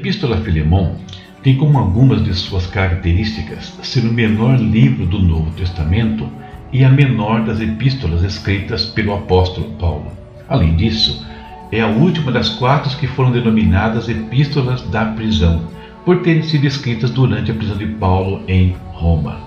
Epístola a Filemão tem como algumas de suas características ser o menor livro do Novo Testamento e a menor das epístolas escritas pelo apóstolo Paulo. Além disso, é a última das quatro que foram denominadas epístolas da prisão, por terem sido escritas durante a prisão de Paulo em Roma.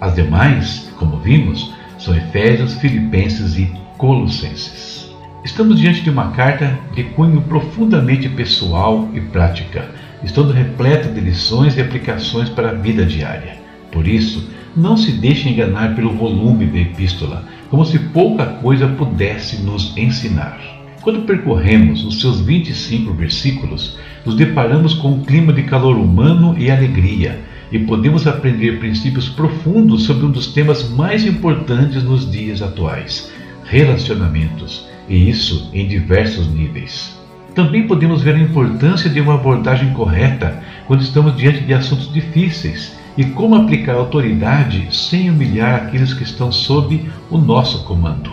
As demais, como vimos, são Efésios, Filipenses e Colossenses. Estamos diante de uma carta de cunho profundamente pessoal e prática, estando repleta de lições e aplicações para a vida diária. Por isso, não se deixe enganar pelo volume da epístola, como se pouca coisa pudesse nos ensinar. Quando percorremos os seus 25 versículos, nos deparamos com um clima de calor humano e alegria, e podemos aprender princípios profundos sobre um dos temas mais importantes nos dias atuais: relacionamentos, e isso em diversos níveis. Também podemos ver a importância de uma abordagem correta quando estamos diante de assuntos difíceis e como aplicar autoridade sem humilhar aqueles que estão sob o nosso comando.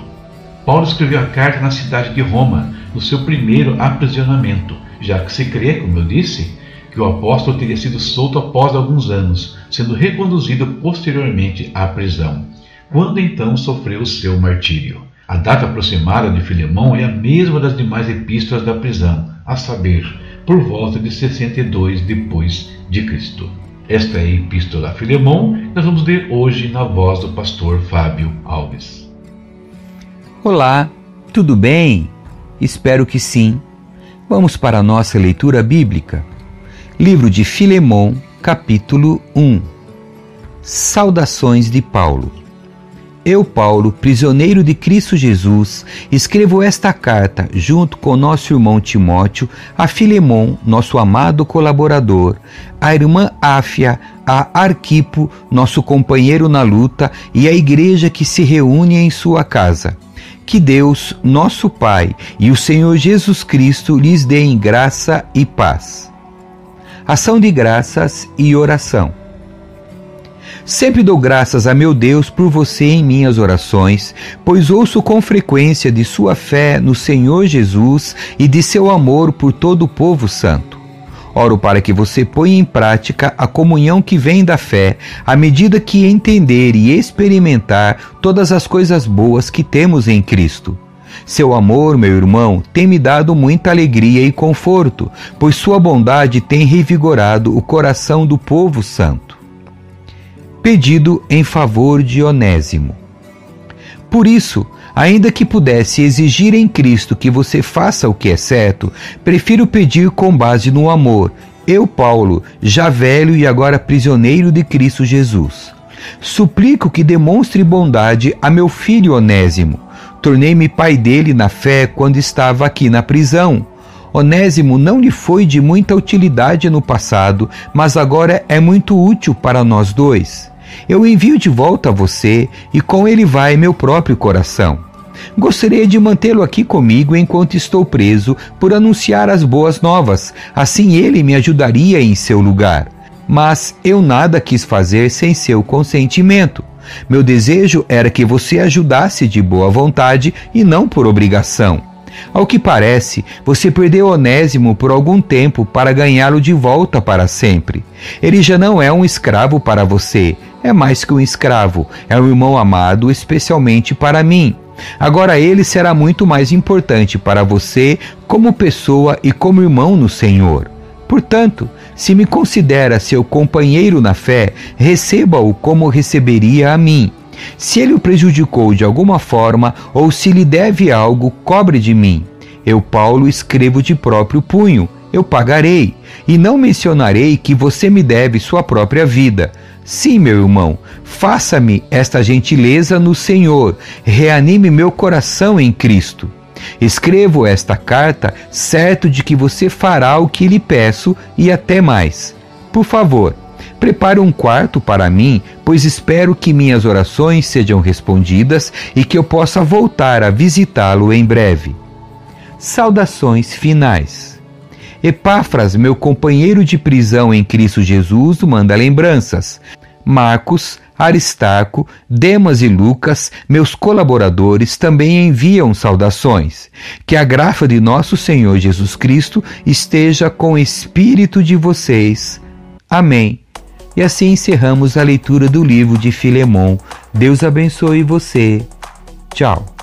Paulo escreveu a carta na cidade de Roma, no seu primeiro aprisionamento, já que se crê, como eu disse, que o apóstolo teria sido solto após alguns anos, sendo reconduzido posteriormente à prisão, quando então sofreu o seu martírio. A data aproximada de Filemão é a mesma das demais epístolas da prisão, a saber, por volta de 62 depois de Cristo. Esta é a Epístola a Filemão, nós vamos ler hoje na voz do pastor Fábio Alves. Olá, tudo bem? Espero que sim. Vamos para a nossa leitura bíblica. Livro de Filemão, capítulo 1. Saudações de Paulo. Eu, Paulo, prisioneiro de Cristo Jesus, escrevo esta carta, junto com nosso irmão Timóteo, a Filemon, nosso amado colaborador, a irmã Áfia, a Arquipo, nosso companheiro na luta, e a igreja que se reúne em sua casa. Que Deus, nosso Pai, e o Senhor Jesus Cristo lhes deem graça e paz. Ação de graças e oração. Sempre dou graças a meu Deus por você em minhas orações, pois ouço com frequência de sua fé no Senhor Jesus e de seu amor por todo o povo santo. Oro para que você ponha em prática a comunhão que vem da fé, à medida que entender e experimentar todas as coisas boas que temos em Cristo. Seu amor, meu irmão, tem me dado muita alegria e conforto, pois sua bondade tem revigorado o coração do povo santo pedido em favor de Onésimo. Por isso, ainda que pudesse exigir em Cristo que você faça o que é certo, prefiro pedir com base no amor. Eu, Paulo, já velho e agora prisioneiro de Cristo Jesus. Suplico que demonstre bondade a meu filho Onésimo. Tornei-me pai dele na fé quando estava aqui na prisão. Onésimo não lhe foi de muita utilidade no passado, mas agora é muito útil para nós dois. Eu envio de volta a você e com ele vai meu próprio coração. Gostaria de mantê-lo aqui comigo enquanto estou preso por anunciar as boas novas, assim ele me ajudaria em seu lugar. Mas eu nada quis fazer sem seu consentimento. Meu desejo era que você ajudasse de boa vontade e não por obrigação. Ao que parece, você perdeu Onésimo por algum tempo para ganhá-lo de volta para sempre. Ele já não é um escravo para você, é mais que um escravo, é um irmão amado especialmente para mim. Agora ele será muito mais importante para você como pessoa e como irmão no Senhor. Portanto, se me considera seu companheiro na fé, receba-o como receberia a mim. Se ele o prejudicou de alguma forma ou se lhe deve algo, cobre de mim. Eu, Paulo, escrevo de próprio punho. Eu pagarei, e não mencionarei que você me deve sua própria vida. Sim, meu irmão, faça-me esta gentileza no Senhor, reanime meu coração em Cristo. Escrevo esta carta certo de que você fará o que lhe peço e até mais. Por favor, Prepare um quarto para mim, pois espero que minhas orações sejam respondidas e que eu possa voltar a visitá-lo em breve. Saudações finais. Epáfras, meu companheiro de prisão em Cristo Jesus, manda lembranças. Marcos, Aristarco, Demas e Lucas, meus colaboradores, também enviam saudações. Que a graça de nosso Senhor Jesus Cristo esteja com o espírito de vocês. Amém. E assim encerramos a leitura do livro de Filemão. Deus abençoe você. Tchau.